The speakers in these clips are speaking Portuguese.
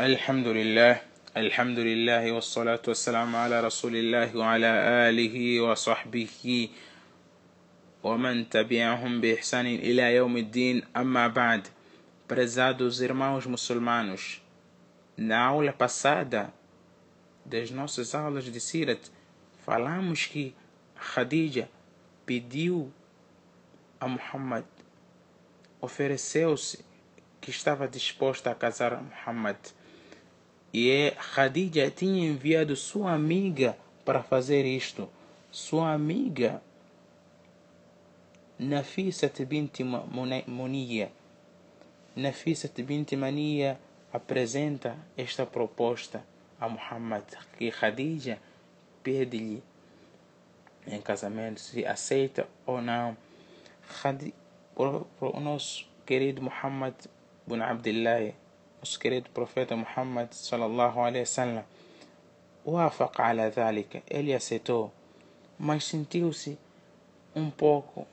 الحمد لله الحمد لله والصلاة والسلام على رسول الله وعلى آله وصحبه ومن تبعهم بإحسان إلى يوم الدين أما بعد Prezados irmãos muçulmanos, na aula passada das nossas aulas de Sirat, falamos que Khadija pediu a Muhammad, ofereceu-se que estava disposta a casar a Muhammad. E Khadija tinha enviado sua amiga para fazer isto. Sua amiga Nafisat bint Muniya. Nafisat bint Mania apresenta esta proposta a Muhammad que Khadija pede-lhe em casamento se aceita ou não. o nosso querido Muhammad bin Abdullah nosso querido profeta Muhammad sallallahu alaihi wasallam wafaq ala ذلك ele aceitou, mas sentiu-se um pouco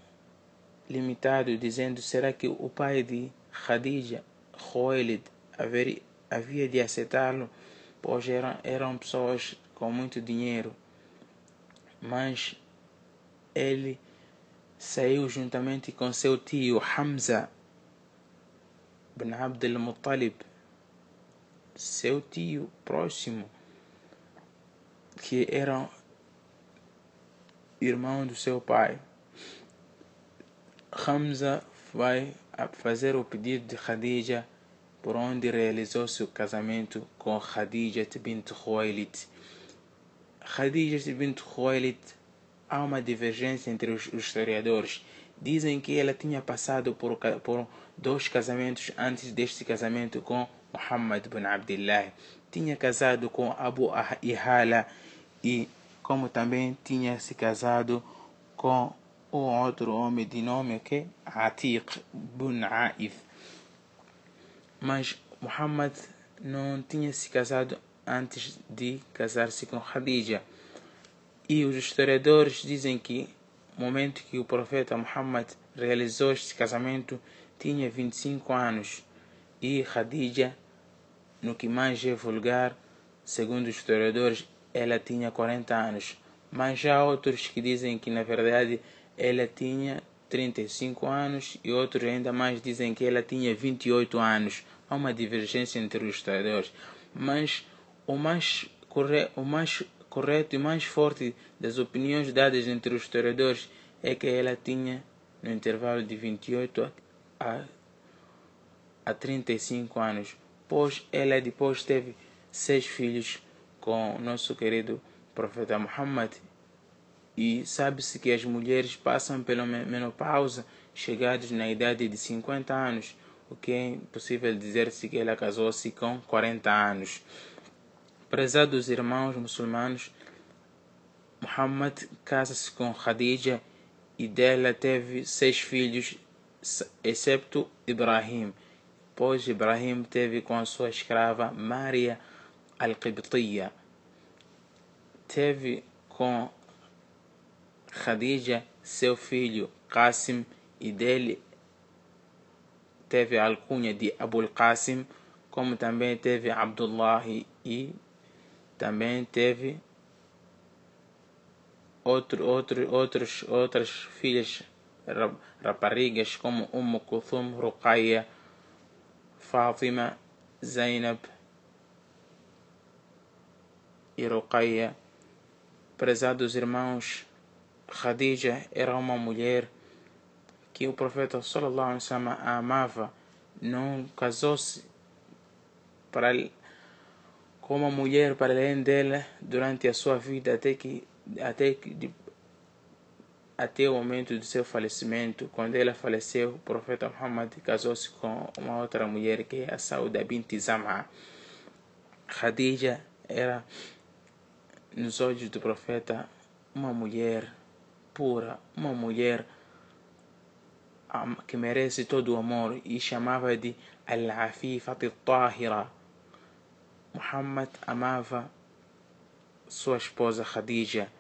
limitado, dizendo: será que o pai de Khadija, Khuwailid, havia de aceitá-lo? Pois eram, eram pessoas com muito dinheiro. Mas ele saiu juntamente com seu tio Hamza bin Abdul Muttalib seu tio próximo, que era irmão do seu pai. Hamza vai fazer o pedido de Khadija, por onde realizou seu casamento com Khadija bint Khuwailid. Khadija bint Khuwailid há uma divergência entre os historiadores. Dizem que ela tinha passado por, por dois casamentos antes deste casamento com Muhammad bin Abdullah tinha casado com Abu Ihala e como também tinha se casado com o outro homem de nome que Atiq bin Aif. Mas Muhammad não tinha se casado antes de casar-se com Khadija. E os historiadores dizem que no momento que o profeta Muhammad realizou este casamento tinha 25 anos e Khadija, no que mais é vulgar, segundo os historiadores, ela tinha 40 anos. Mas já há outros que dizem que na verdade ela tinha 35 anos e outros ainda mais dizem que ela tinha 28 anos. Há uma divergência entre os historiadores. Mas o mais, corre o mais correto e mais forte das opiniões dadas entre os historiadores é que ela tinha no intervalo de 28 a a 35 anos, pois ela depois teve seis filhos com nosso querido profeta Muhammad. E sabe-se que as mulheres passam pela menopausa chegadas na idade de 50 anos, o que é impossível dizer-se que ela casou-se com 40 anos. Prezados irmãos muçulmanos, Muhammad casa-se com Khadija e dela teve seis filhos, excepto Ibrahim pois Ibrahim teve com sua escrava Maria al-Qibtiya. Teve com Khadija seu filho Qasim e dele teve a alcunha de Abul Qasim, como também teve Abdullah e também teve outro, outro, outros, outras filhas raparigas como Umm Kuthum, Ruqayya, Fátima, Zainab e Ruqayya. Prezados irmãos, Khadija era uma mulher que o profeta sallallahu alaihi wasallam amava, não casou-se para com uma mulher para além dela durante a sua vida até que até que até o momento do seu falecimento. Quando ela faleceu, o profeta Muhammad casou-se com uma outra mulher que é a Sauda bint Zam'a. Khadija era, nos olhos do profeta, uma mulher pura, uma mulher que merece todo o amor e chamava de Al-Afifat Tahira. Muhammad amava sua esposa Khadija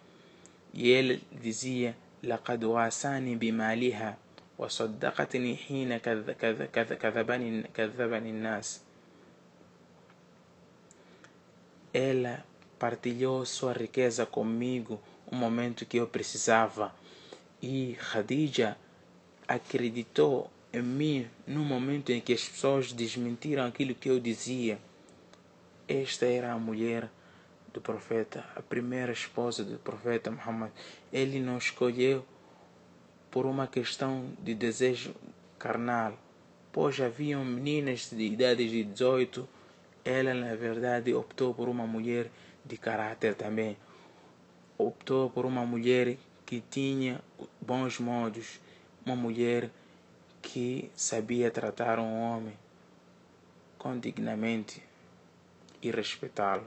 e ele dizia لقد واساني بمالها وصدقتني حين كذ كذ كذ كذبني, كذبني الناس ela partilhou sua riqueza comigo um momento que eu precisava. E Khadija acreditou em mim no momento em que as pessoas desmentiram aquilo que eu dizia. Esta era a mulher do profeta, a primeira esposa do profeta Muhammad. Ele não escolheu por uma questão de desejo carnal, pois haviam meninas de idade de 18, ela na verdade optou por uma mulher de caráter também. Optou por uma mulher que tinha bons modos, uma mulher que sabia tratar um homem com dignamente e respeitá-lo.